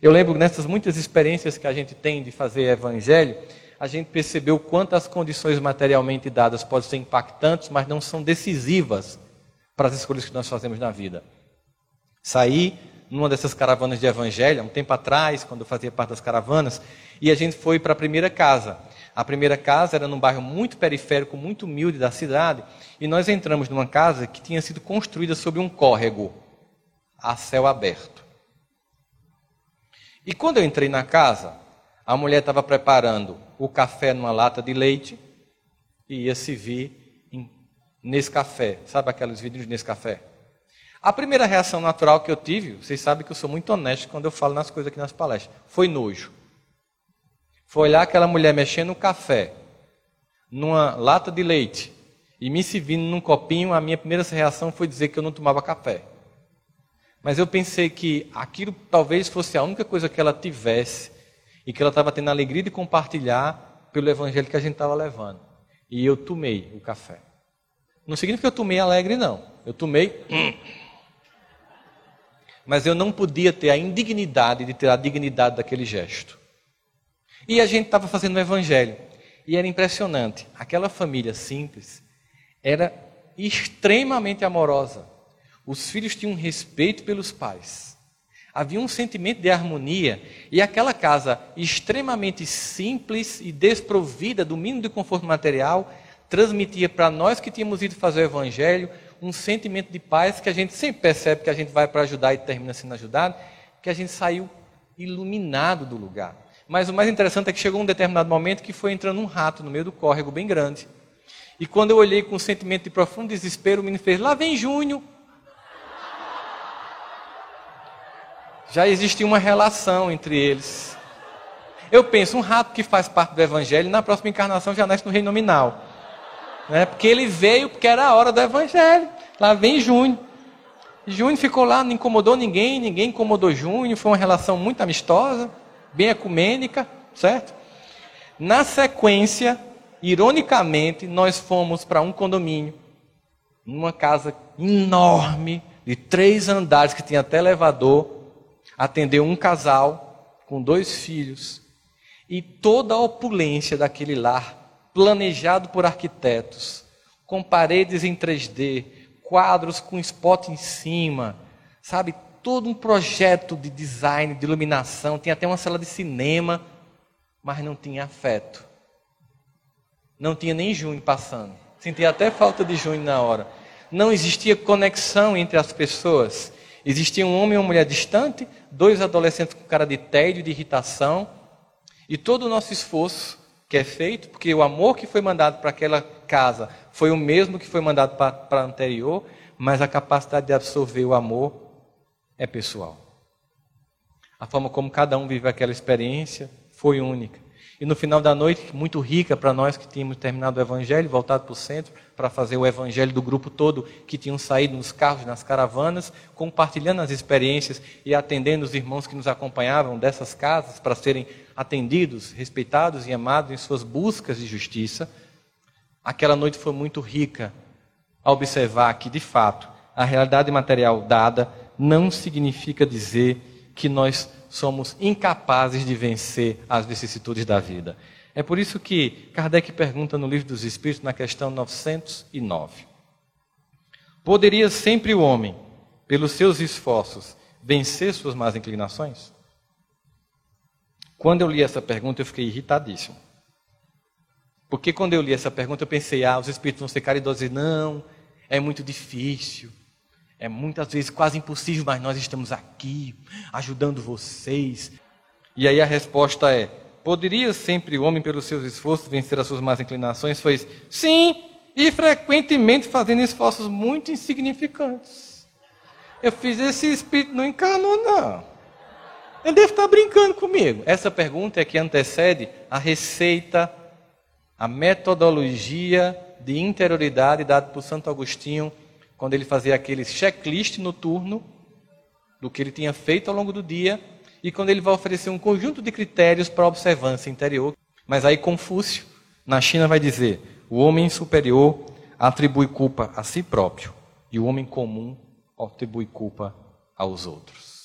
Eu lembro nessas muitas experiências que a gente tem de fazer evangelho, a gente percebeu quanto as condições materialmente dadas podem ser impactantes, mas não são decisivas para as escolhas que nós fazemos na vida. Saí numa dessas caravanas de evangelho, há um tempo atrás, quando eu fazia parte das caravanas, e a gente foi para a primeira casa. A primeira casa era num bairro muito periférico, muito humilde da cidade, e nós entramos numa casa que tinha sido construída sobre um córrego, a céu aberto. E quando eu entrei na casa, a mulher estava preparando o café numa lata de leite e ia se vir nesse café. Sabe aqueles vidrinhos nesse café? A primeira reação natural que eu tive, vocês sabem que eu sou muito honesto quando eu falo nas coisas aqui nas palestras, foi nojo. Foi olhar aquela mulher mexendo no café, numa lata de leite, e me servindo num copinho, a minha primeira reação foi dizer que eu não tomava café. Mas eu pensei que aquilo talvez fosse a única coisa que ela tivesse e que ela estava tendo a alegria de compartilhar pelo evangelho que a gente estava levando. E eu tomei o café. Não significa que eu tomei alegre, não. Eu tomei. Mas eu não podia ter a indignidade de ter a dignidade daquele gesto. E a gente estava fazendo o evangelho. E era impressionante. Aquela família simples era extremamente amorosa. Os filhos tinham respeito pelos pais. Havia um sentimento de harmonia. E aquela casa extremamente simples e desprovida do mínimo de conforto material transmitia para nós que tínhamos ido fazer o evangelho um sentimento de paz que a gente sempre percebe que a gente vai para ajudar e termina sendo ajudado, que a gente saiu iluminado do lugar. Mas o mais interessante é que chegou um determinado momento que foi entrando um rato no meio do córrego bem grande. E quando eu olhei com um sentimento de profundo desespero, o menino fez: Lá vem Júnior. Já existia uma relação entre eles. Eu penso, um rato que faz parte do evangelho, na próxima encarnação já nasce no reino nominal. Né? Porque ele veio porque era a hora do evangelho. Lá vem Júnior. Júnior ficou lá, não incomodou ninguém, ninguém incomodou Júnior, foi uma relação muito amistosa, bem ecumênica, certo? Na sequência, ironicamente, nós fomos para um condomínio, numa casa enorme, de três andares, que tinha até elevador, atendeu um casal com dois filhos, e toda a opulência daquele lar planejado por arquitetos, com paredes em 3D, quadros com spot em cima, sabe? Todo um projeto de design, de iluminação, tinha até uma sala de cinema, mas não tinha afeto. Não tinha nem junho passando. Sentia até falta de junho na hora. Não existia conexão entre as pessoas. Existia um homem e uma mulher distante, dois adolescentes com cara de tédio, de irritação, e todo o nosso esforço que é feito, porque o amor que foi mandado para aquela casa foi o mesmo que foi mandado para a anterior, mas a capacidade de absorver o amor é pessoal. A forma como cada um vive aquela experiência foi única. E no final da noite, muito rica para nós que tínhamos terminado o evangelho, voltado para o centro, para fazer o evangelho do grupo todo que tinham saído nos carros, nas caravanas, compartilhando as experiências e atendendo os irmãos que nos acompanhavam dessas casas para serem atendidos, respeitados e amados em suas buscas de justiça. Aquela noite foi muito rica a observar que, de fato, a realidade material dada não significa dizer que nós somos incapazes de vencer as vicissitudes da vida. É por isso que Kardec pergunta no Livro dos Espíritos, na questão 909: Poderia sempre o homem, pelos seus esforços, vencer suas más inclinações? Quando eu li essa pergunta, eu fiquei irritadíssimo. Porque quando eu li essa pergunta, eu pensei, ah, os espíritos vão ser caridosos. Não, é muito difícil. É muitas vezes quase impossível, mas nós estamos aqui ajudando vocês. E aí a resposta é: poderia sempre o homem, pelos seus esforços, vencer as suas más inclinações? Foi sim, e frequentemente fazendo esforços muito insignificantes. Eu fiz esse espírito não encarnou, não. Ele deve estar brincando comigo. Essa pergunta é que antecede a receita, a metodologia de interioridade dada por Santo Agostinho quando ele fazia aquele checklist noturno do que ele tinha feito ao longo do dia e quando ele vai oferecer um conjunto de critérios para observância interior. Mas aí Confúcio, na China, vai dizer: o homem superior atribui culpa a si próprio e o homem comum atribui culpa aos outros.